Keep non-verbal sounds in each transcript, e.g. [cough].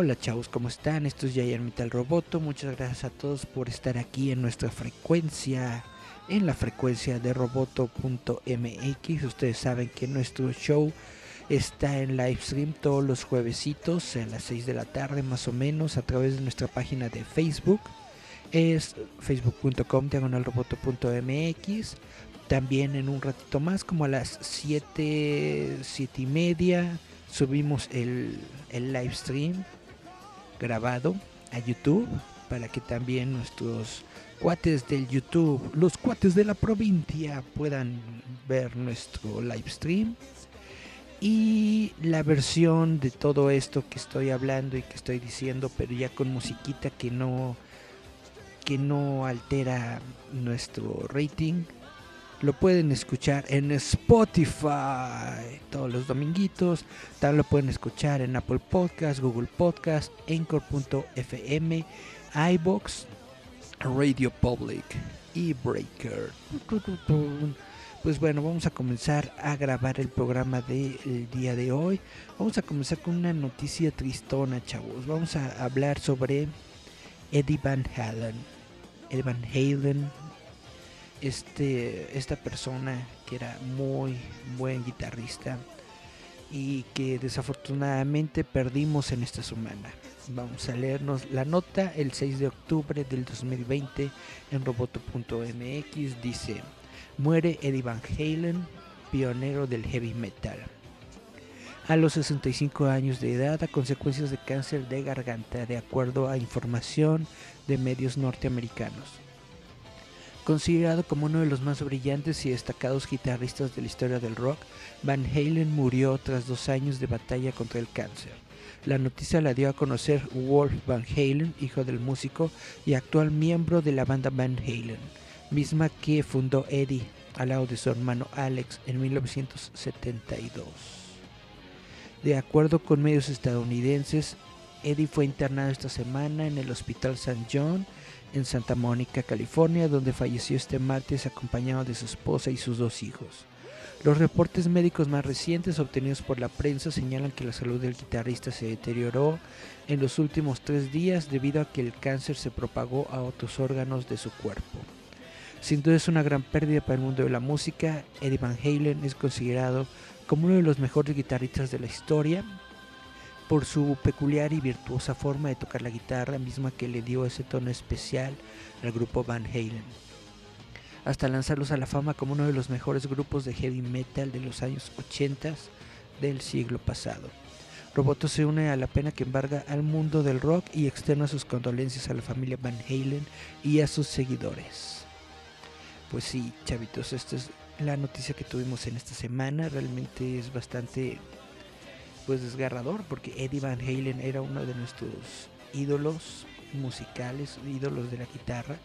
Hola chavos, ¿cómo están? Esto es Yayan Metal Roboto. Muchas gracias a todos por estar aquí en nuestra frecuencia, en la frecuencia de roboto.mx. Ustedes saben que nuestro show está en live stream todos los juevesitos a las 6 de la tarde más o menos a través de nuestra página de Facebook. Es facebook.com diagonalroboto.mx. También en un ratito más, como a las 7, 7 y media subimos el, el live stream grabado a YouTube para que también nuestros cuates del YouTube, los cuates de la provincia puedan ver nuestro live stream. Y la versión de todo esto que estoy hablando y que estoy diciendo, pero ya con musiquita que no que no altera nuestro rating, lo pueden escuchar en Spotify todos los dominguitos. También lo pueden escuchar en Apple Podcast, Google Podcast, Anchor.fm, iBox, Radio Public y Breaker. Pues bueno, vamos a comenzar a grabar el programa del día de hoy. Vamos a comenzar con una noticia tristona, chavos. Vamos a hablar sobre Eddie Van Halen. Eddie Van Halen, este, esta persona que era muy buen guitarrista y que desafortunadamente perdimos en esta semana. Vamos a leernos la nota el 6 de octubre del 2020 en roboto.mx. Dice, muere Eddie Van Halen, pionero del heavy metal. A los 65 años de edad a consecuencias de cáncer de garganta, de acuerdo a información de medios norteamericanos. Considerado como uno de los más brillantes y destacados guitarristas de la historia del rock, Van Halen murió tras dos años de batalla contra el cáncer. La noticia la dio a conocer Wolf Van Halen, hijo del músico y actual miembro de la banda Van Halen, misma que fundó Eddie al lado de su hermano Alex en 1972. De acuerdo con medios estadounidenses, Eddie fue internado esta semana en el Hospital St. John en Santa Mónica, California, donde falleció este martes acompañado de su esposa y sus dos hijos. Los reportes médicos más recientes obtenidos por la prensa señalan que la salud del guitarrista se deterioró en los últimos tres días debido a que el cáncer se propagó a otros órganos de su cuerpo. Sin duda es una gran pérdida para el mundo de la música. Eddie Van Halen es considerado como uno de los mejores guitarristas de la historia por su peculiar y virtuosa forma de tocar la guitarra, misma que le dio ese tono especial al grupo Van Halen, hasta lanzarlos a la fama como uno de los mejores grupos de heavy metal de los años 80 del siglo pasado. Roboto se une a la pena que embarga al mundo del rock y externa sus condolencias a la familia Van Halen y a sus seguidores. Pues sí, chavitos, esta es la noticia que tuvimos en esta semana. Realmente es bastante pues desgarrador porque Eddie Van Halen era uno de nuestros ídolos musicales, ídolos de la guitarra,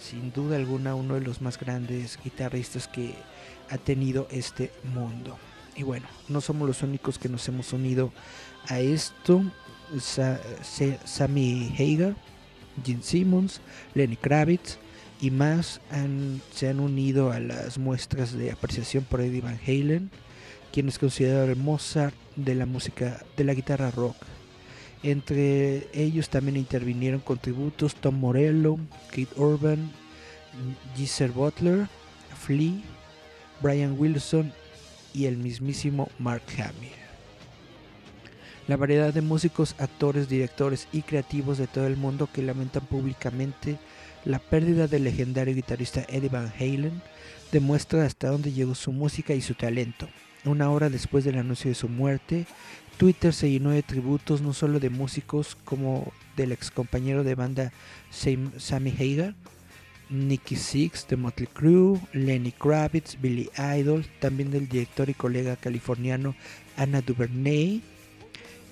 sin duda alguna uno de los más grandes guitarristas que ha tenido este mundo. Y bueno, no somos los únicos que nos hemos unido a esto. Sammy Hagar, Gene Simmons, Lenny Kravitz y más se han unido a las muestras de apreciación por Eddie Van Halen quien es considerado el Mozart de la música de la guitarra rock. Entre ellos también intervinieron contributos Tom Morello, Kate Urban, Geezer Butler, Flea, Brian Wilson y el mismísimo Mark Hamill. La variedad de músicos, actores, directores y creativos de todo el mundo que lamentan públicamente la pérdida del legendario guitarrista Eddie Van Halen demuestra hasta dónde llegó su música y su talento. Una hora después del anuncio de su muerte, Twitter se llenó de tributos no solo de músicos como del ex compañero de banda Sammy Hagar, Nicky Six de Motley Crue, Lenny Kravitz, Billy Idol, también del director y colega californiano Anna Duvernay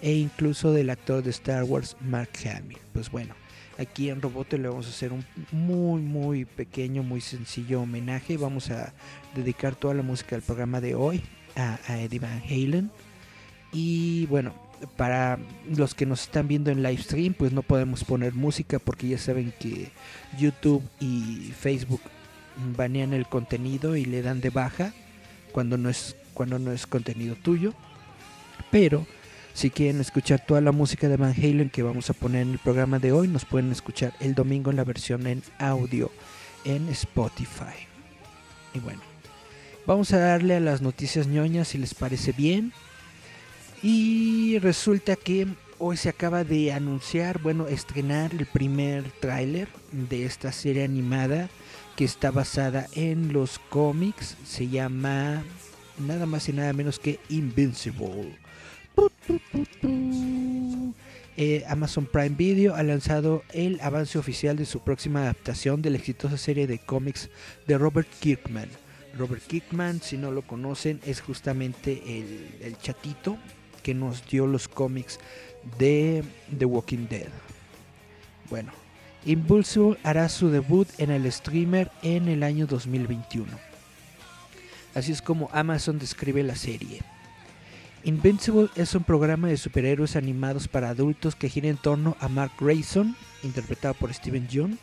e incluso del actor de Star Wars Mark Hamill. Pues bueno, aquí en Roboto le vamos a hacer un muy muy pequeño, muy sencillo homenaje. Vamos a dedicar toda la música del programa de hoy a, a Eddie Van Halen. Y bueno, para los que nos están viendo en live stream, pues no podemos poner música porque ya saben que YouTube y Facebook banean el contenido y le dan de baja cuando no es cuando no es contenido tuyo. Pero si quieren escuchar toda la música de Van Halen que vamos a poner en el programa de hoy, nos pueden escuchar el domingo en la versión en audio en Spotify. Y bueno, vamos a darle a las noticias ñoñas si les parece bien. Y resulta que hoy se acaba de anunciar, bueno, estrenar el primer tráiler de esta serie animada que está basada en los cómics. Se llama nada más y nada menos que Invincible. Eh, Amazon Prime Video ha lanzado el avance oficial de su próxima adaptación de la exitosa serie de cómics de Robert Kirkman. Robert Kirkman, si no lo conocen, es justamente el, el chatito que nos dio los cómics de The Walking Dead. Bueno, Impulso hará su debut en el streamer en el año 2021. Así es como Amazon describe la serie. Invincible es un programa de superhéroes animados para adultos que gira en torno a Mark Grayson, interpretado por Steven Yeun,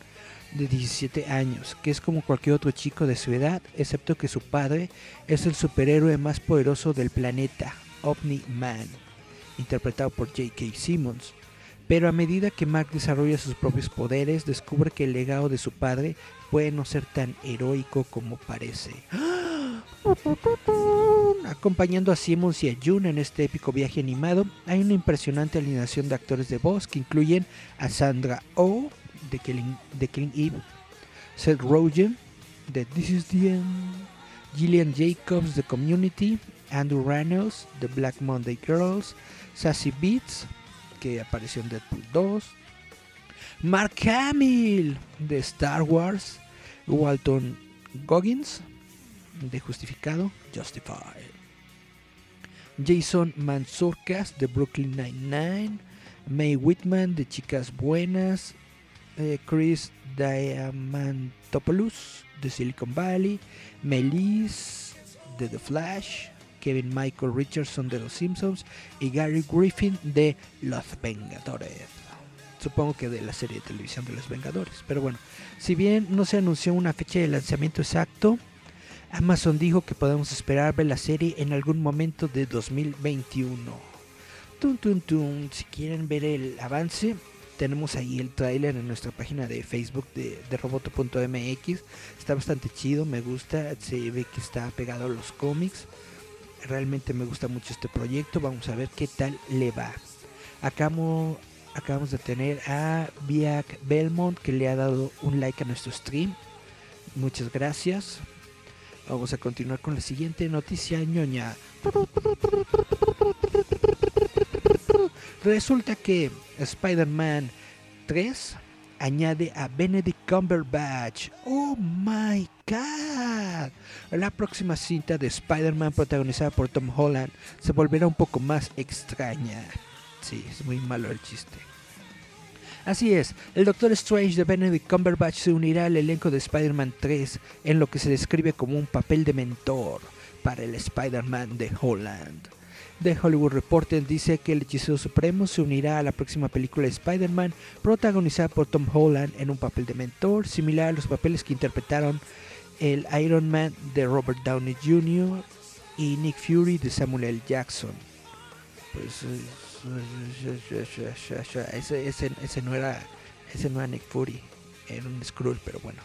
de 17 años, que es como cualquier otro chico de su edad, excepto que su padre es el superhéroe más poderoso del planeta, Omni-Man, interpretado por J.K. Simmons. Pero a medida que Mark desarrolla sus propios poderes, descubre que el legado de su padre puede no ser tan heroico como parece. Acompañando a Simmons y a June en este épico viaje animado, hay una impresionante alineación de actores de voz que incluyen a Sandra Oh de Killing, de Killing Eve, Seth Rogen de This Is the End, Gillian Jacobs de Community, Andrew Reynolds de Black Monday Girls, Sassy Beats, que apareció en Deadpool 2, Mark Hamill de Star Wars, Walton Goggins de Justificado, Justified, Jason Manzurkas de Brooklyn Nine-Nine, May Whitman de Chicas Buenas, eh, Chris Diamantopoulos de Silicon Valley, Melis de The Flash, Kevin Michael Richardson de Los Simpsons y Gary Griffin de Los Vengadores. Supongo que de la serie de televisión de Los Vengadores. Pero bueno, si bien no se anunció una fecha de lanzamiento exacto, Amazon dijo que podemos esperar ver la serie en algún momento de 2021. Tun, tun, tun. Si quieren ver el avance, tenemos ahí el tráiler en nuestra página de Facebook de, roboto.mx. Está bastante chido, me gusta, se ve que está pegado a los cómics. Realmente me gusta mucho este proyecto. Vamos a ver qué tal le va. Acabamos, acabamos de tener a Biak Belmont que le ha dado un like a nuestro stream. Muchas gracias. Vamos a continuar con la siguiente noticia ñoña. Resulta que Spider-Man 3 añade a Benedict Cumberbatch. ¡Oh my god! La próxima cinta de Spider-Man protagonizada por Tom Holland se volverá un poco más extraña. Sí, es muy malo el chiste. Así es, el Doctor Strange de Benedict Cumberbatch se unirá al elenco de Spider-Man 3 en lo que se describe como un papel de mentor para el Spider-Man de Holland. The Hollywood Reporter dice que el hechicero supremo se unirá a la próxima película de Spider-Man protagonizada por Tom Holland en un papel de mentor similar a los papeles que interpretaron el Iron Man de Robert Downey Jr. y Nick Fury de Samuel L. Jackson. Pues ese, ese, ese no era ese no era Nick Fury, era un Skrull, pero bueno.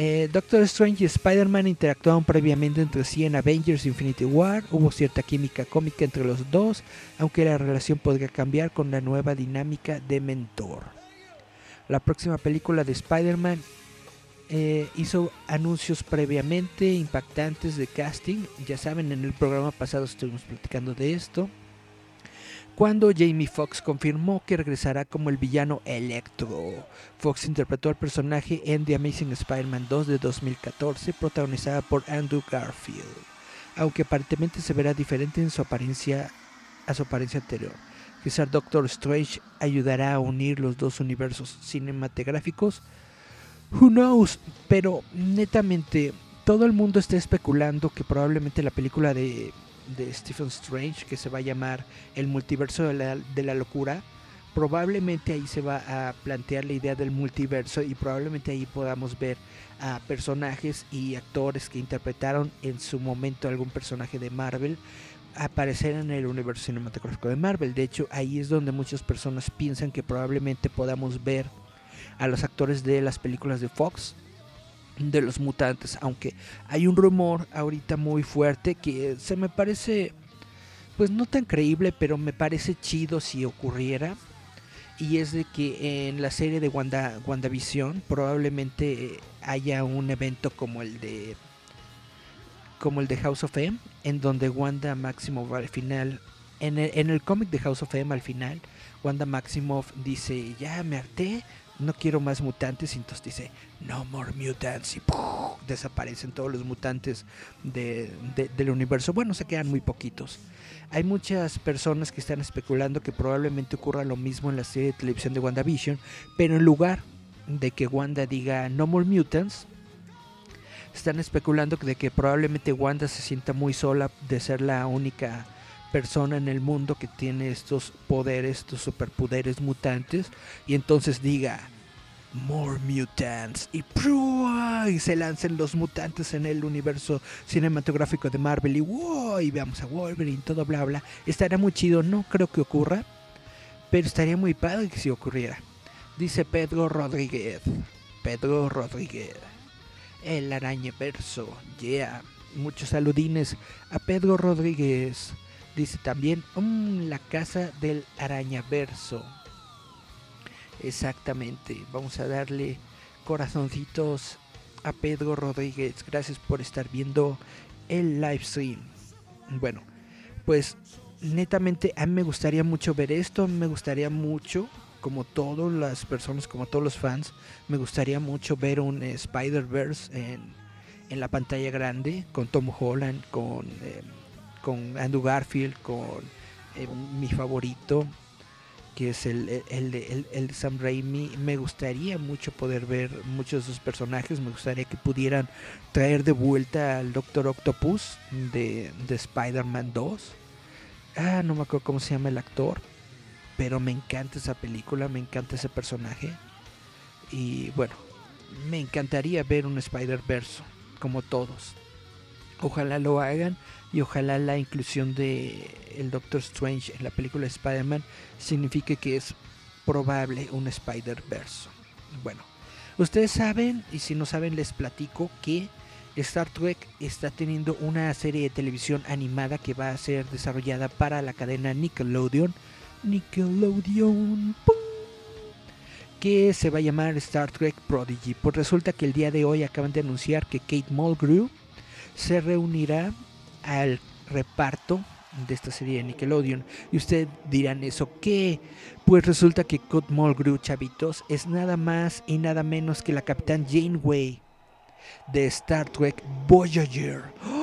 Eh, Doctor Strange y Spider-Man interactuaron previamente entre sí en Avengers Infinity War. Hubo cierta química cómica entre los dos, aunque la relación podría cambiar con la nueva dinámica de mentor. La próxima película de Spider-Man eh, hizo anuncios previamente impactantes de casting. Ya saben, en el programa pasado estuvimos platicando de esto. Cuando Jamie Foxx confirmó que regresará como el villano Electro. Fox interpretó al personaje en The Amazing Spider-Man 2 de 2014, protagonizada por Andrew Garfield, aunque aparentemente se verá diferente en su apariencia a su apariencia anterior. Quizás Doctor Strange ayudará a unir los dos universos cinematográficos. Who knows? Pero netamente todo el mundo está especulando que probablemente la película de de Stephen Strange que se va a llamar El multiverso de la, de la locura. Probablemente ahí se va a plantear la idea del multiverso y probablemente ahí podamos ver a personajes y actores que interpretaron en su momento algún personaje de Marvel aparecer en el universo cinematográfico de Marvel. De hecho, ahí es donde muchas personas piensan que probablemente podamos ver a los actores de las películas de Fox de los mutantes, aunque hay un rumor ahorita muy fuerte que se me parece, pues no tan creíble, pero me parece chido si ocurriera. Y es de que en la serie de Wanda, WandaVision probablemente haya un evento como el de como el de House of M, en donde Wanda Maximoff al final, en el, en el cómic de House of M al final, Wanda Maximoff dice, ya me harté, no quiero más mutantes. Y entonces dice, no more mutants. Y desaparecen todos los mutantes del universo. Bueno, se quedan muy poquitos. Hay muchas personas que están especulando que probablemente ocurra lo mismo en la serie de televisión de WandaVision. Pero en lugar de que Wanda diga no more mutants, están especulando de que probablemente Wanda se sienta muy sola de ser la única persona en el mundo que tiene estos poderes, estos superpoderes mutantes, y entonces diga, More Mutants, y, se lancen los mutantes en el universo cinematográfico de Marvel, y, wow, y veamos a Wolverine, todo bla bla. Estaría muy chido, no creo que ocurra, pero estaría muy padre que si ocurriera. Dice Pedro Rodríguez, Pedro Rodríguez, el araña verso, yeah. Muchos saludines a Pedro Rodríguez. Dice también mm, la casa del arañaverso. Exactamente. Vamos a darle corazoncitos a Pedro Rodríguez. Gracias por estar viendo el live stream. Bueno, pues netamente a mí me gustaría mucho ver esto. Me gustaría mucho, como todas las personas, como todos los fans, me gustaría mucho ver un Spider-Verse en, en, la pantalla grande con Tom Holland, con... Eh, con Andrew Garfield, con eh, mi favorito, que es el, el, el, Sam Raimi. Me gustaría mucho poder ver muchos de sus personajes. Me gustaría que pudieran traer de vuelta al Doctor Octopus de, de Spider-Man 2. Ah, no me acuerdo cómo se llama el actor. Pero me encanta esa película, me encanta ese personaje. Y bueno, me encantaría ver un Spider-Verse como todos. Ojalá lo hagan y ojalá la inclusión de el Doctor Strange en la película Spider-Man signifique que es probable un Spider-Verse. Bueno, ustedes saben, y si no saben les platico que Star Trek está teniendo una serie de televisión animada que va a ser desarrollada para la cadena Nickelodeon. Nickelodeon. Que se va a llamar Star Trek Prodigy. Pues resulta que el día de hoy acaban de anunciar que Kate Mulgrew se reunirá al reparto de esta serie de Nickelodeon. Y ustedes dirán, ¿eso qué? Pues resulta que Kate Mulgrew, chavitos, es nada más y nada menos que la capitán Janeway de Star Trek Voyager. [gasps]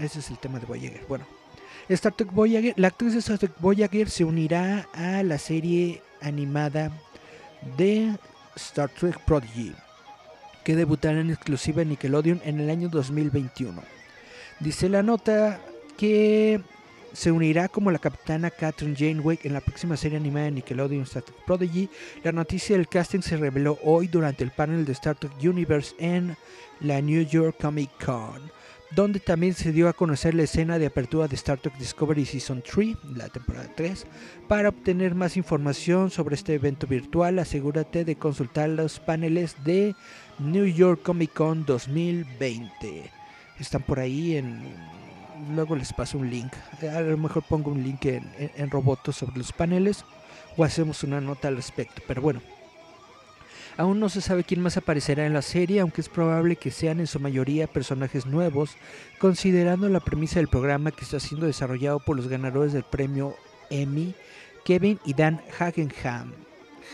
Ese es el tema de Voyager. Bueno, Star Trek Voyager, la actriz de Star Trek Voyager se unirá a la serie animada de Star Trek Prodigy, que debutará en exclusiva en Nickelodeon en el año 2021. Dice la nota que se unirá como la capitana Catherine Janeway en la próxima serie animada de Nickelodeon Star Trek Prodigy. La noticia del casting se reveló hoy durante el panel de Star Trek Universe en la New York Comic Con donde también se dio a conocer la escena de apertura de Star Trek Discovery Season 3, la temporada 3. Para obtener más información sobre este evento virtual, asegúrate de consultar los paneles de New York Comic Con 2020. Están por ahí en... Luego les paso un link. A lo mejor pongo un link en, en, Roboto sobre los paneles o hacemos una nota al respecto. Pero bueno, Aún no se sabe quién más aparecerá en la serie, aunque es probable que sean en su mayoría personajes nuevos, considerando la premisa del programa que está siendo desarrollado por los ganadores del premio Emmy, Kevin y Dan Hagenham,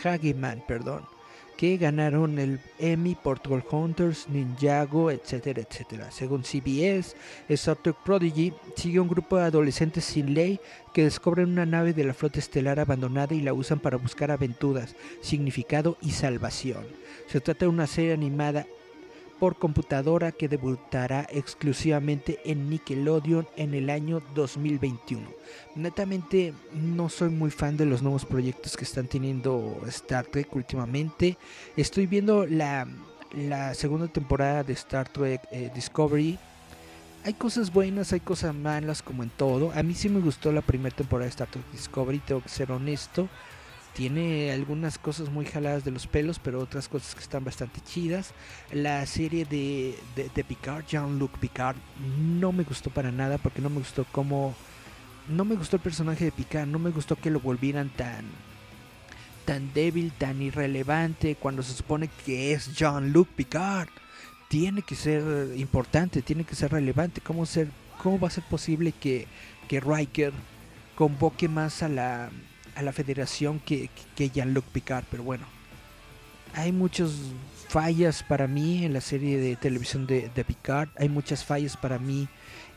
Hageman, perdón que ganaron el Emmy por Hunters, Ninjago, etcétera, etcétera. Según CBS, Star Trek Prodigy sigue un grupo de adolescentes sin ley que descubren una nave de la flota estelar abandonada y la usan para buscar aventuras, significado y salvación. Se trata de una serie animada por computadora que debutará exclusivamente en Nickelodeon en el año 2021. Netamente no soy muy fan de los nuevos proyectos que están teniendo Star Trek últimamente. Estoy viendo la, segunda temporada de Star Trek eh, Discovery. Hay cosas buenas, hay cosas malas como en todo. A mí sí me gustó la primera temporada de Star Trek Discovery, tengo que ser honesto tiene algunas cosas muy jaladas de los pelos, pero otras cosas que están bastante chidas. La serie de, de, Picard, Jean-Luc Picard, no me gustó para nada porque no me gustó cómo... No me gustó el personaje de Picard, no me gustó que lo volvieran tan tan débil, tan irrelevante, cuando se supone que es Jean-Luc Picard. Tiene que ser importante, tiene que ser relevante. ¿Cómo, ser, cómo va a ser posible que, que Riker convoque más a la, a la federación que, que Jean-Luc Picard, pero bueno. Hay muchas fallas para mí en la serie de televisión de, Picard. Hay muchas fallas para mí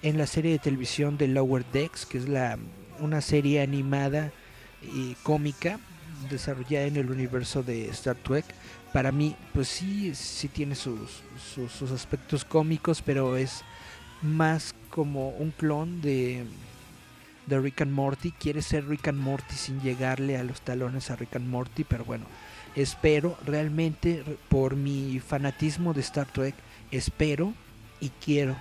en la serie de televisión de Lower Decks, que es la, una serie animada y cómica desarrollada en el universo de Star Trek. Para mí, pues sí, sí tiene sus, sus aspectos cómicos, pero es más como un clon de, de Rick and Morty. Quiere ser Rick and Morty sin llegarle a los talones a Rick and Morty, pero bueno, espero realmente por mi fanatismo de Star Trek, espero y quiero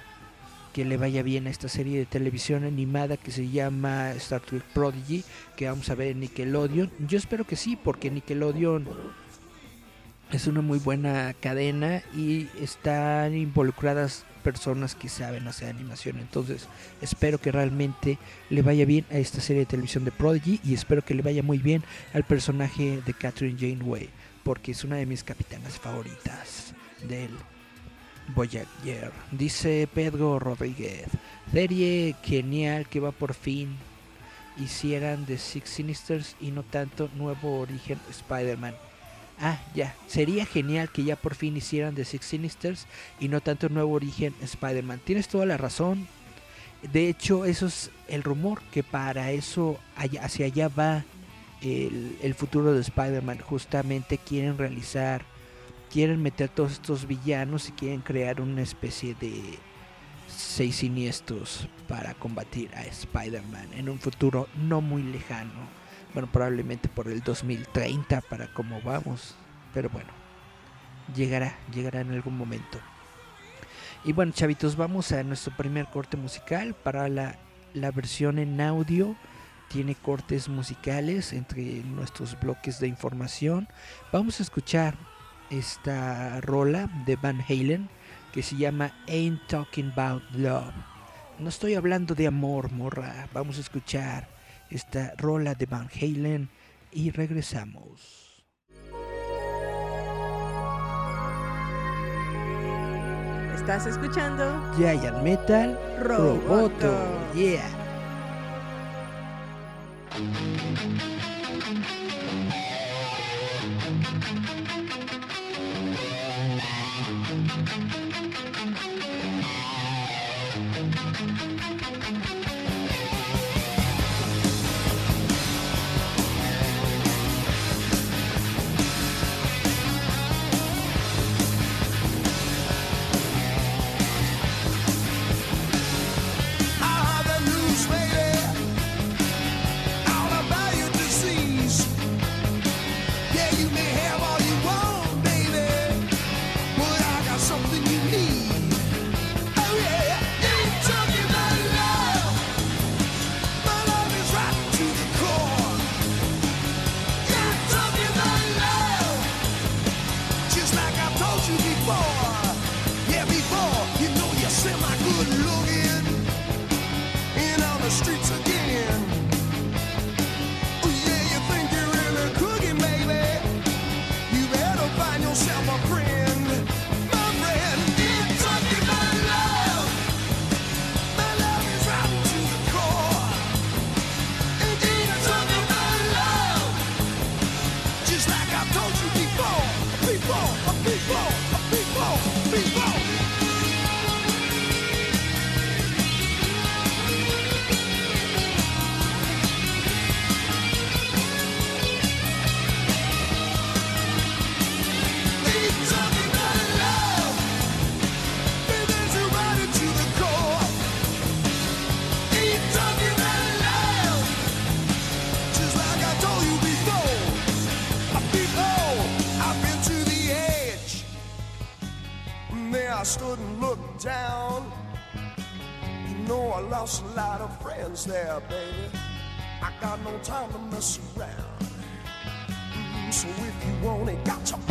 que le vaya bien a esta serie de televisión animada que se llama Star Trek Prodigy, que vamos a ver en Nickelodeon. Yo espero que sí, porque Nickelodeon es una muy buena cadena y están involucradas personas que saben hacer animación. Entonces, espero que realmente le vaya bien a esta serie de televisión de Prodigy y espero que le vaya muy bien al personaje de Catherine Janeway, porque es una de mis capitanas favoritas del Voyager. Dice Pedro Rodríguez, serie genial que va por fin hicieran de Six Sinisters y no tanto nuevo origen Spider-Man. Ah, ya. Sería genial que ya por fin hicieran The Six Sinisters y no tanto nuevo origen Spider-Man. Tienes toda la razón. De hecho, eso es el rumor, que para eso hacia allá va el, futuro de Spider-Man. Justamente quieren realizar, quieren meter todos estos villanos y quieren crear una especie de seis siniestros para combatir a Spider-Man en un futuro no muy lejano bueno, probablemente por el 2030 para cómo vamos. Pero bueno, llegará, llegará en algún momento. Y bueno, chavitos, vamos a nuestro primer corte musical para la, la versión en audio. Tiene cortes musicales entre nuestros bloques de información. Vamos a escuchar esta rola de Van Halen que se llama Ain't Talking About Love. No estoy hablando de amor, morra. Vamos a escuchar esta rola de Van Halen y regresamos. Estás escuchando Giant Metal Roboto. Yeah. Want it, got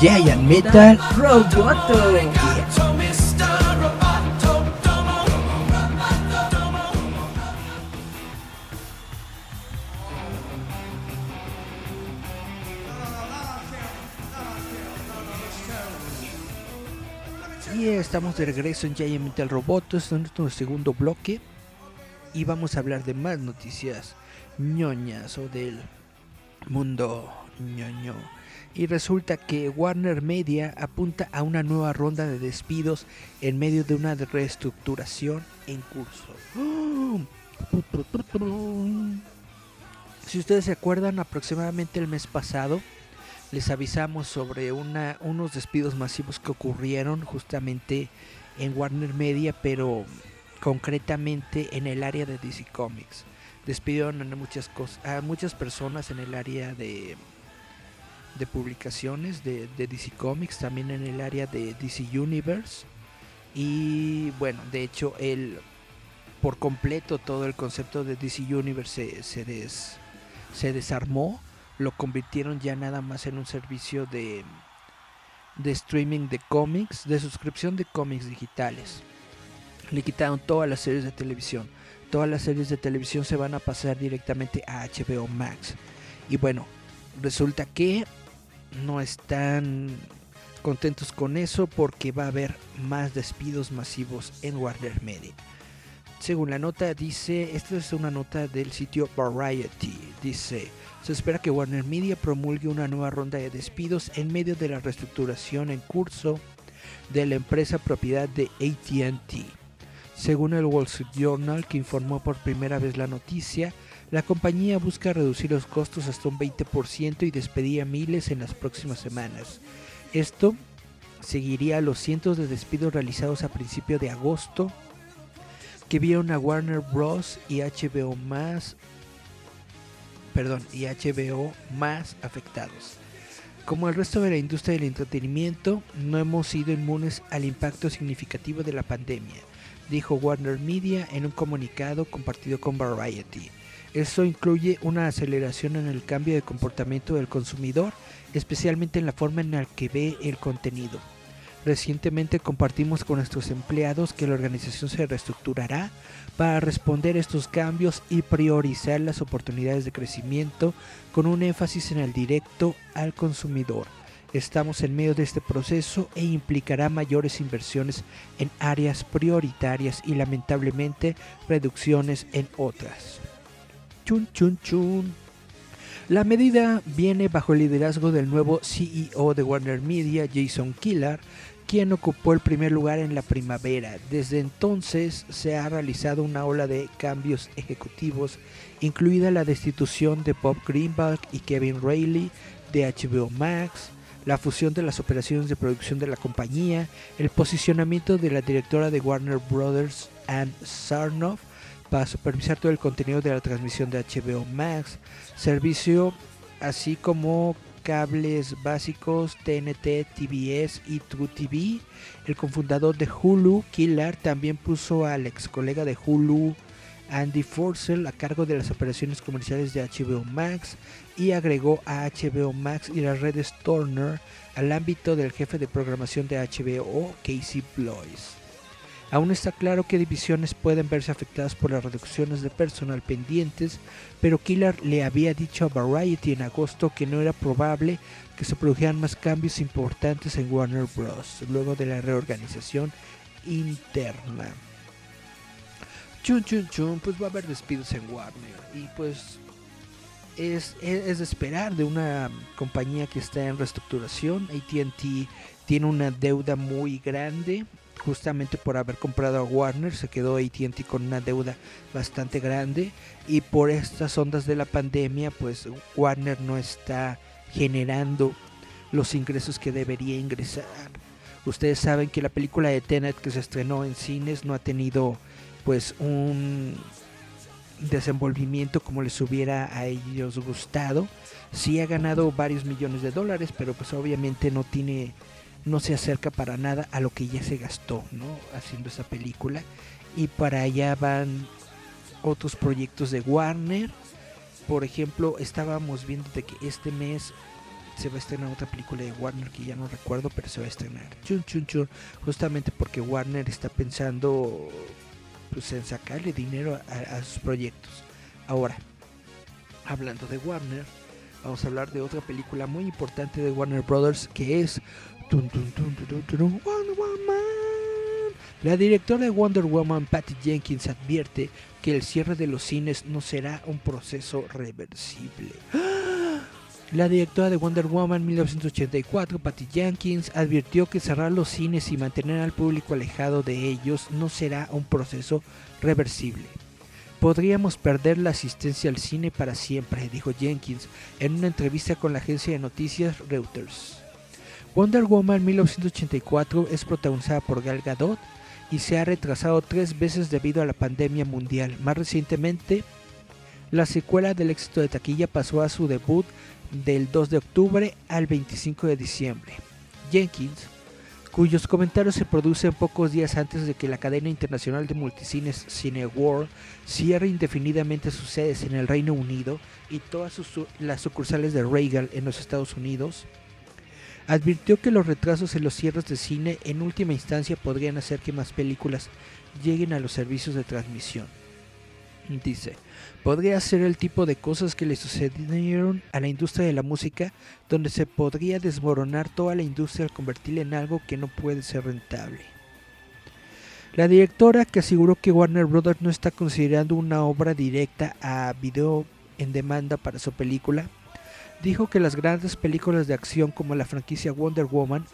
Giant Metal. Roboto. Y estamos de regreso en Giant Metal Roboto, este es nuestro segundo bloque. Y vamos a hablar de más noticias ñoñas o del mundo ñoño. Y resulta que Warner Media apunta a una nueva ronda de despidos en medio de una reestructuración en curso. Si ustedes se acuerdan, aproximadamente el mes pasado les avisamos sobre una, unos despidos masivos que ocurrieron justamente en Warner Media, pero concretamente en el área de DC Comics. Despidieron a muchas, a muchas personas en el área de, de publicaciones de, DC Comics, también en el área de DC Universe. Y bueno, de hecho, el, por completo todo el concepto de DC Universe se, se, des- se desarmó lo convirtieron ya nada más en un servicio de, de streaming de cómics, de suscripción de cómics digitales. Le quitaron todas las series de televisión. Todas las series de televisión se van a pasar directamente a HBO Max. Y bueno, resulta que no están contentos con eso porque va a haber más despidos masivos en Warner Media. Según la nota dice, esta es una nota del sitio Variety, dice, se espera que Warner Media promulgue una nueva ronda de despidos en medio de la reestructuración en curso de la empresa propiedad de ATT. Según el Wall Street Journal, que informó por primera vez la noticia, la compañía busca reducir los costos hasta un 20% y despedir a miles en las próximas semanas. Esto seguiría a los cientos de despidos realizados a principios de agosto que vieron a Warner Bros. y HBO más perdón, y HBO más afectados. Como el resto de la industria del entretenimiento, no hemos sido inmunes al impacto significativo de la pandemia, dijo Warner Media en un comunicado compartido con Variety. Esto incluye una aceleración en el cambio de comportamiento del consumidor, especialmente en la forma en la que ve el contenido. Recientemente compartimos con nuestros empleados que la organización se reestructurará para responder a estos cambios y priorizar las oportunidades de crecimiento con un énfasis en el directo al consumidor. Estamos en medio de este proceso e implicará mayores inversiones en áreas prioritarias y lamentablemente reducciones en otras. La medida viene bajo el liderazgo del nuevo CEO de Warner Media, Jason Killar, quien ocupó el primer lugar en la primavera. Desde entonces se ha realizado una ola de cambios ejecutivos, incluida la destitución de Bob Greenberg y Kevin Reilly de HBO Max, la fusión de las operaciones de producción de la compañía, el posicionamiento de la directora de Warner Brothers, Ann Sarnoff, para supervisar todo el contenido de la transmisión de HBO Max, servicio así como cables básicos TNT, TBS y True TV. El cofundador de Hulu, Killer, también puso al ex colega de Hulu, Andy Forcell, a cargo de las operaciones comerciales de HBO Max y agregó a HBO Max y las redes Turner al ámbito del jefe de programación de HBO, Casey Blois. Aún está claro que divisiones pueden verse afectadas por las reducciones de personal pendientes, pero Killer le había dicho a Variety en agosto que no era probable que se produjeran más cambios importantes en Warner Bros. luego de la reorganización interna. Chun chun chun, pues va a haber despidos en Warner y pues es, es, de esperar de una compañía que está en reestructuración. ATT tiene una deuda muy grande justamente por haber comprado a Warner, se quedó ATT con una deuda bastante grande y por estas ondas de la pandemia, pues Warner no está generando los ingresos que debería ingresar. Ustedes saben que la película de Tenet que se estrenó en cines no ha tenido pues un desenvolvimiento como les hubiera a ellos gustado. Sí ha ganado varios millones de dólares, pero pues obviamente no tiene no se acerca para nada a lo que ya se gastó, ¿no? Haciendo esa película. Y para allá van otros proyectos de Warner. Por ejemplo, estábamos viendo de que este mes se va a estrenar otra película de Warner que ya no recuerdo, pero se va a estrenar. Chun, chun, chun. Justamente porque Warner está pensando pues, en sacarle dinero a, a sus proyectos. Ahora, hablando de Warner, vamos a hablar de otra película muy importante de Warner Brothers que es la directora de Wonder Woman, Patty Jenkins, advierte que el cierre de los cines no será un proceso reversible. [gasps] La directora de Wonder Woman 1984, Patty Jenkins, advirtió que cerrar los cines y mantener al público alejado de ellos no será un proceso reversible. Podríamos perder la asistencia al cine para siempre, dijo Jenkins en una entrevista con la agencia de noticias Reuters. Wonder Woman 1984 es protagonizada por Gal Gadot y se ha retrasado tres veces debido a la pandemia mundial. Más recientemente, la secuela del éxito de taquilla pasó a su debut del 2 de octubre al 25 de diciembre. Jenkins, cuyos comentarios se producen pocos días antes de que la cadena internacional de multicines Cineworld cierre indefinidamente sus sedes en el Reino Unido y todas las sucursales de Regal en los Estados Unidos, advirtió que los retrasos en los cierres de cine en última instancia podrían hacer que más películas lleguen a los servicios de transmisión. Dice, podría ser el tipo de cosas que le sucedieron a la industria de la música, donde se podría desmoronar toda la industria al convertirla en algo que no puede ser rentable. La directora, que aseguró que Warner Brothers no está considerando una obra directa a video en demanda para su película, dijo que las grandes películas de acción como la franquicia Wonder Woman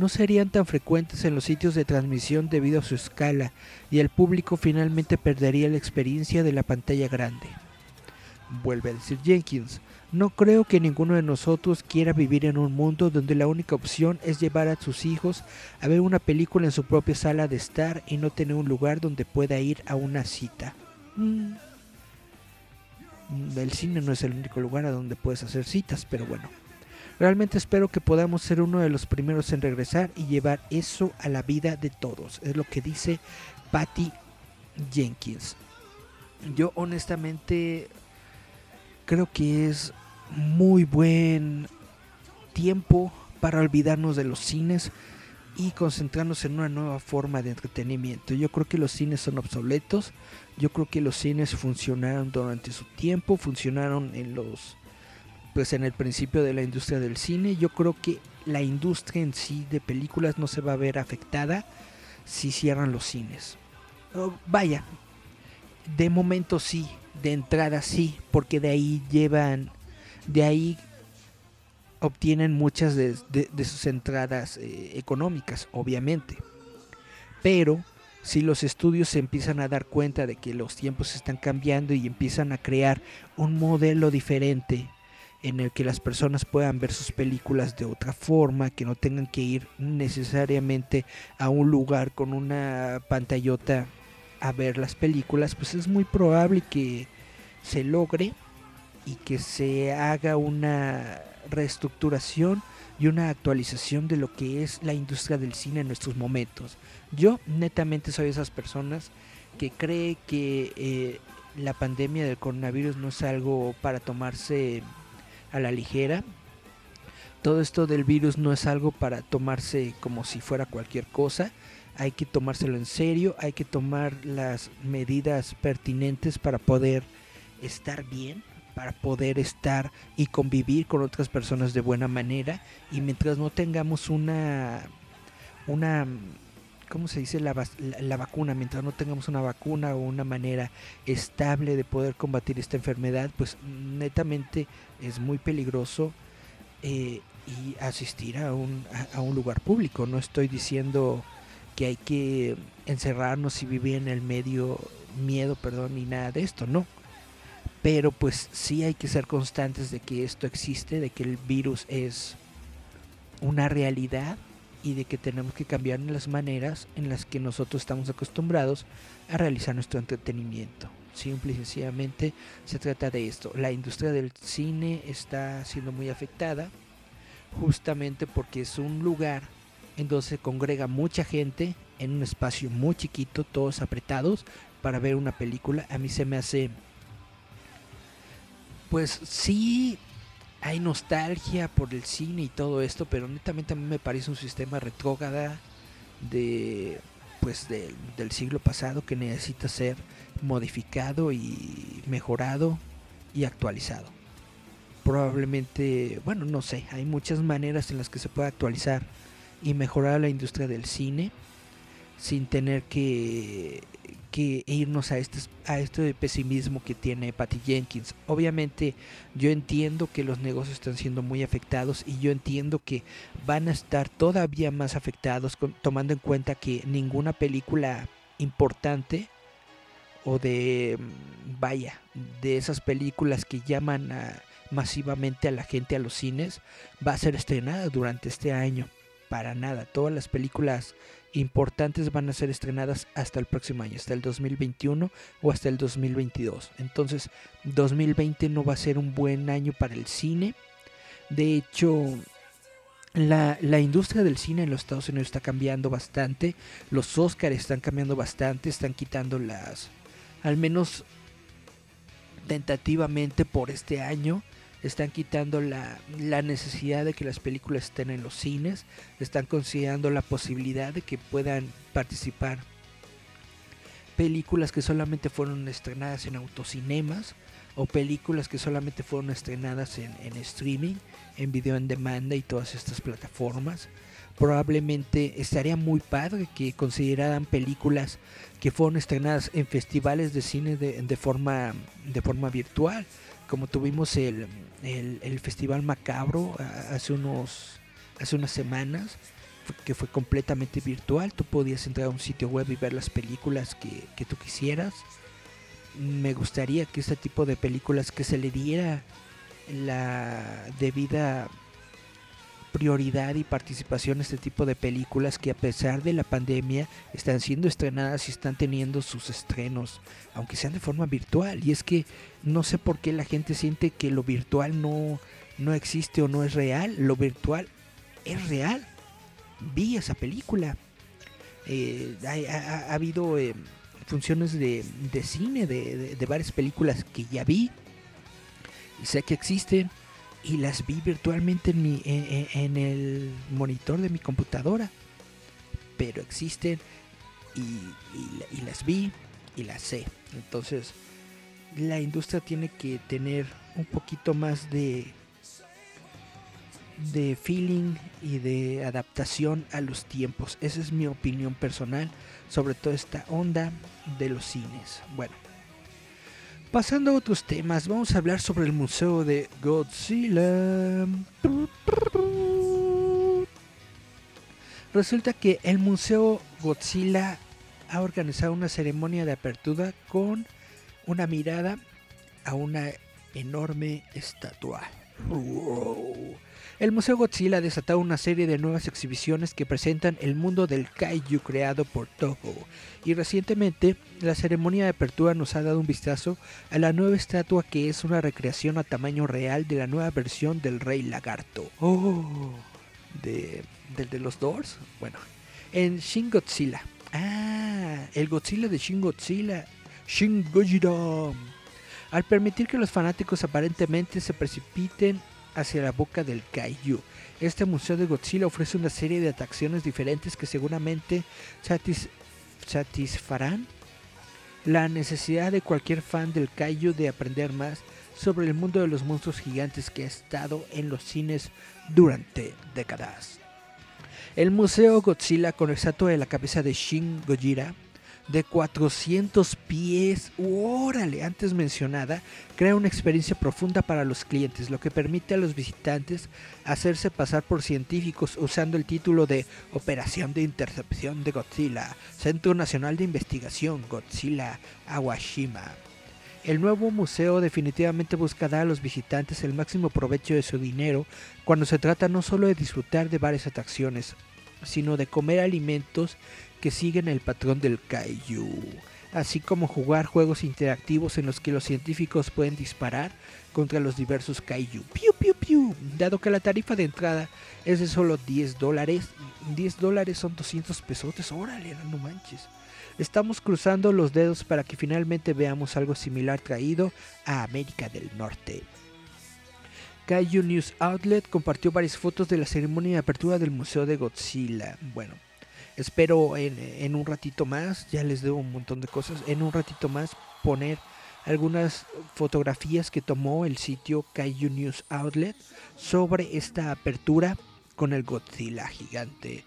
no serían tan frecuentes en los sitios de transmisión debido a su escala y el público finalmente perdería la experiencia de la pantalla grande. Vuelve a decir Jenkins, no creo que ninguno de nosotros quiera vivir en un mundo donde la única opción es llevar a sus hijos a ver una película en su propia sala de estar y no tener un lugar donde pueda ir a una cita. Mm el cine no es el único lugar a donde puedes hacer citas, pero bueno. Realmente espero que podamos ser uno de los primeros en regresar y llevar eso a la vida de todos. Es lo que dice Patty Jenkins. Yo honestamente creo que es muy buen tiempo para olvidarnos de los cines y concentrarnos en una nueva forma de entretenimiento. Yo creo que los cines son obsoletos, yo creo que los cines funcionaron durante su tiempo, funcionaron en los pues en el principio de la industria del cine. Yo creo que la industria en sí de películas no se va a ver afectada si cierran los cines. Oh, vaya, de momento sí, de entrada sí, porque de ahí llevan de ahí obtienen muchas de, sus entradas eh, económicas, obviamente. Pero si los estudios se empiezan a dar cuenta de que los tiempos están cambiando y empiezan a crear un modelo diferente en el que las personas puedan ver sus películas de otra forma, que no tengan que ir necesariamente a un lugar con una pantallota a ver las películas, pues es muy probable que se logre y que se haga una reestructuración y una actualización de lo que es la industria del cine en nuestros momentos. Yo netamente soy de esas personas que cree que eh, la pandemia del coronavirus no es algo para tomarse a la ligera. Todo esto del virus no es algo para tomarse como si fuera cualquier cosa. Hay que tomárselo en serio, hay que tomar las medidas pertinentes para poder estar bien, para poder estar y convivir con otras personas de buena manera. Y mientras no tengamos una, una ¿cómo se dice? La, la, vacuna, mientras no tengamos una vacuna o una manera estable de poder combatir esta enfermedad, pues netamente es muy peligroso eh, y asistir a un, a, un lugar público. No estoy diciendo que hay que encerrarnos y vivir en el medio miedo, perdón, ni nada de esto, no. Pero pues sí hay que ser constantes de que esto existe, de que el virus es una realidad y de que tenemos que cambiar las maneras en las que nosotros estamos acostumbrados a realizar nuestro entretenimiento. Simple y sencillamente se trata de esto. La industria del cine está siendo muy afectada justamente porque es un lugar en donde se congrega mucha gente en un espacio muy chiquito, todos apretados para ver una película. A mí se me hace pues sí hay nostalgia por el cine y todo esto, pero netamente a mí me parece un sistema retrógrada de pues del siglo pasado que necesita ser modificado y mejorado y actualizado. Probablemente, bueno, no sé, hay muchas maneras en las que se puede actualizar y mejorar la industria del cine sin tener que que irnos a este, a este pesimismo que tiene Patty Jenkins. Obviamente yo entiendo que los negocios están siendo muy afectados y yo entiendo que van a estar todavía más afectados tomando en cuenta que ninguna película importante o de vaya de esas películas que llaman masivamente a la gente a los cines va a ser estrenada durante este año para nada todas las películas importantes van a ser estrenadas hasta el próximo año, hasta el 2021 o hasta el 2022. Entonces, 2020 no va a ser un buen año para el cine. De hecho, la, industria del cine en los Estados Unidos está cambiando bastante. Los Oscars están cambiando bastante. Están quitando las, al menos tentativamente por este año, están quitando la, necesidad de que las películas estén en los cines, están considerando la posibilidad de que puedan participar películas que solamente fueron estrenadas en autocinemas o películas que solamente fueron estrenadas en, en streaming, en video en demanda y todas estas plataformas. Probablemente estaría muy padre que consideraran películas que fueron estrenadas en festivales de cine de, de forma, de forma virtual como tuvimos el, Festival Macabro hace, unos, hace unas semanas, que fue completamente virtual, tú podías entrar a un sitio web y ver las películas que, que tú quisieras. Me gustaría que este tipo de películas que se le diera la debida prioridad y participación este tipo de películas que a pesar de la pandemia están siendo estrenadas y están teniendo sus estrenos, aunque sean de forma virtual. Y es que no sé por qué la gente siente que lo virtual no, no existe o no es real. Lo virtual es real. Vi esa película. Eh, ha, habido eh, funciones de, cine de, de varias películas que ya vi. Sé que existen y las vi virtualmente en, mi, en, el monitor de mi computadora. Pero existen y, y, las vi y las sé. Entonces la industria tiene que tener un poquito más de de feeling y de adaptación a los tiempos. Esa es mi opinión personal sobre toda esta onda de los cines. Bueno, Pasando a otros temas, vamos a hablar sobre el museo de Godzilla. Resulta que el museo Godzilla ha organizado una ceremonia de apertura con una mirada a una enorme estatua. El Museo Godzilla ha desatado una serie de nuevas exhibiciones que presentan el mundo del kaiju creado por Toho. Y recientemente, la ceremonia de apertura nos ha dado un vistazo a la nueva estatua que es una recreación a tamaño real de la nueva versión del Rey Lagarto. Oh, de, del de los Doors. Bueno, en Shin Godzilla. Ah, el Godzilla de Shin Godzilla. Shin Godzilla. Al permitir que los fanáticos aparentemente se precipiten hacia la boca del kaiju. Este museo de Godzilla ofrece una serie de atracciones diferentes que seguramente satisfarán la necesidad de cualquier fan del kaiju de aprender más sobre el mundo de los monstruos gigantes que ha estado en los cines durante décadas. El Museo Godzilla con el estatua de la cabeza de Shin Gojira de 400 pies, órale, antes mencionada, crea una experiencia profunda para los clientes, lo que permite a los visitantes hacerse pasar por científicos usando el título de Operación de Intercepción de Godzilla, Centro Nacional de Investigación Godzilla Awashima. El nuevo museo definitivamente busca dar a los visitantes el máximo provecho de su dinero cuando se trata no solo de disfrutar de varias atracciones, sino de comer alimentos que siguen el patrón del kaiju, así como jugar juegos interactivos en los que los científicos pueden disparar contra los diversos kaiju. Piu, piu, piu. Dado que la tarifa de entrada es de solo 10 dólares, 10 dólares son 200 pesos, órale, no manches. Estamos cruzando los dedos para que finalmente veamos algo similar traído a América del Norte. Kaiju News Outlet compartió varias fotos de la ceremonia de apertura del Museo de Godzilla. Bueno, Espero en, un ratito más, ya les debo un montón de cosas, en un ratito más poner algunas fotografías que tomó el sitio Kaiju News Outlet sobre esta apertura con el Godzilla gigante.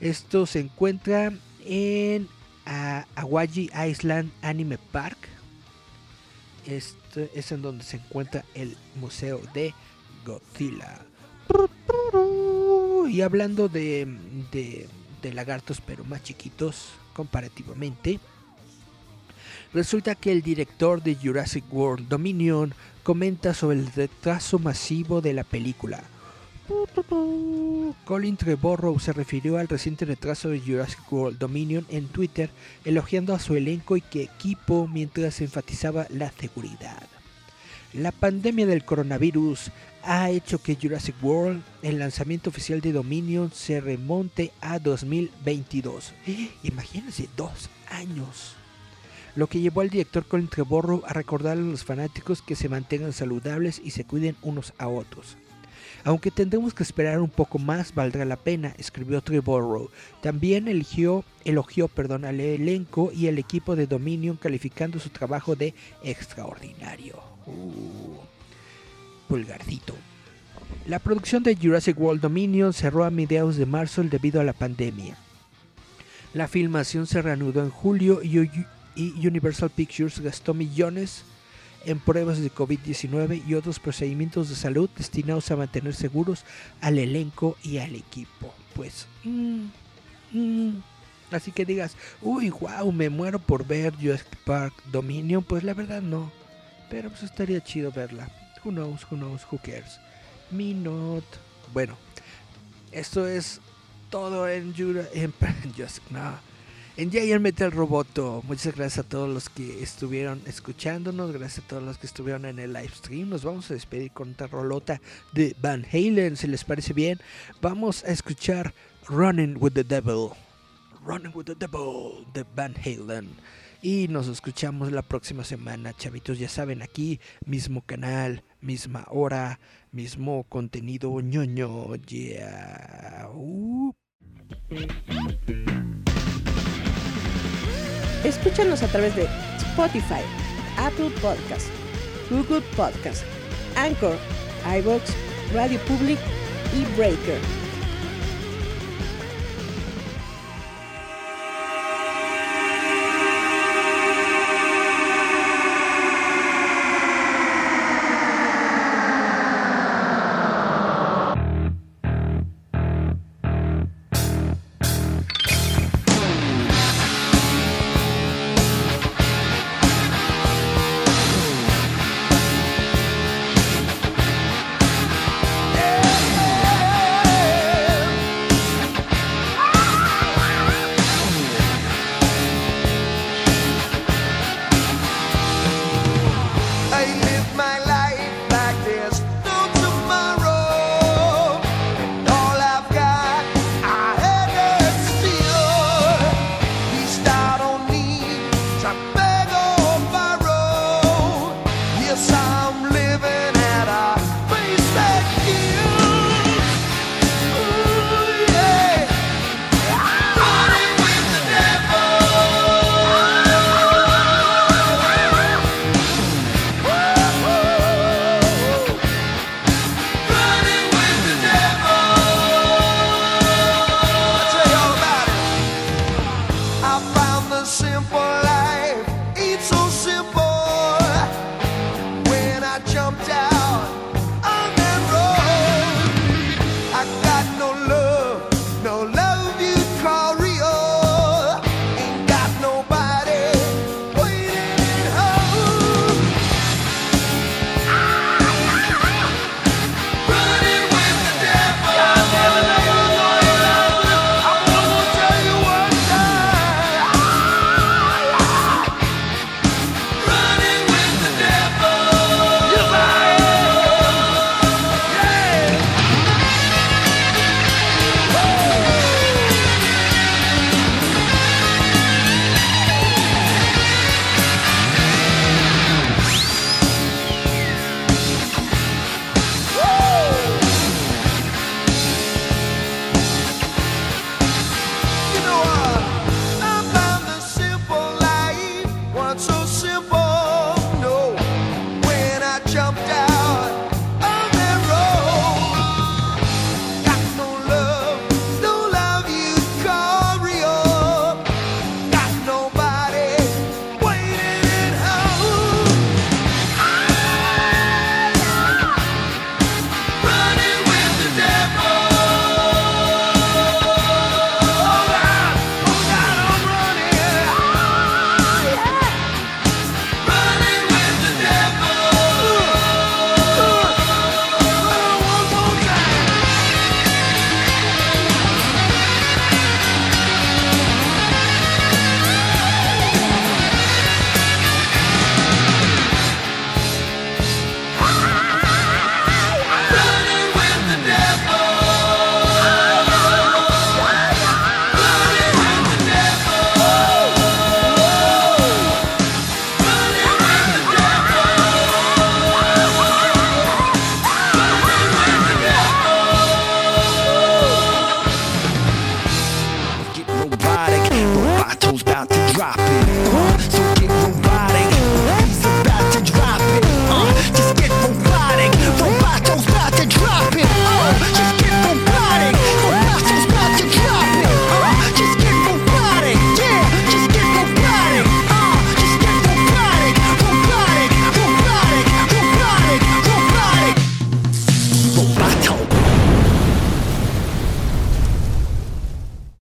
Esto se encuentra en Awaji Island Anime Park. Esto es en donde se encuentra el museo de Godzilla. Y hablando de, lagartos, pero más chiquitos comparativamente, resulta que el director de Jurassic World Dominion comenta sobre el retraso masivo de la película. Colin Trevorrow se refirió al reciente retraso de Jurassic World Dominion en Twitter, elogiando a su elenco y que equipo mientras enfatizaba la seguridad. La pandemia del coronavirus ha hecho que Jurassic World, el lanzamiento oficial de Dominion, se remonte a 2022. Imagínense, dos años. Lo que llevó al director Colin Trevorrow a recordarle a los fanáticos que se mantengan saludables y se cuiden unos a otros. Aunque tendremos que esperar un poco más, valdrá la pena, escribió Trevorrow. También eligió, elogió perdón, al elenco y al equipo de Dominion calificando su trabajo de extraordinario. Uh, pulgarcito. La producción de Jurassic World Dominion cerró a mediados de marzo debido a la pandemia. La filmación se reanudó en julio y Universal Pictures gastó millones en pruebas de COVID-19 y otros procedimientos de salud destinados a mantener seguros al elenco y al equipo. Pues, mm, mm. así que digas, uy, wow, me muero por ver Jurassic Park Dominion, pues la verdad no. Pero pues estaría chido verla. Who knows, who knows, who cares. Me not. Bueno, esto es todo en Jura, en, [laughs] no, en Giant Metal Roboto. Muchas gracias a todos los que estuvieron escuchándonos, gracias a todos los que estuvieron en el live stream. Nos vamos a despedir con otra rolota de Van Halen, si les parece bien. Vamos a escuchar Running with the Devil. Running with the Devil de Van Halen. Y nos escuchamos la próxima semana, chavitos. Ya saben, aquí, mismo canal, misma hora, mismo contenido ñoño. Yeah. Uh. Escúchanos a través de Spotify, Apple Podcast, Google Podcast, Anchor, iBox, Radio Public y Breaker.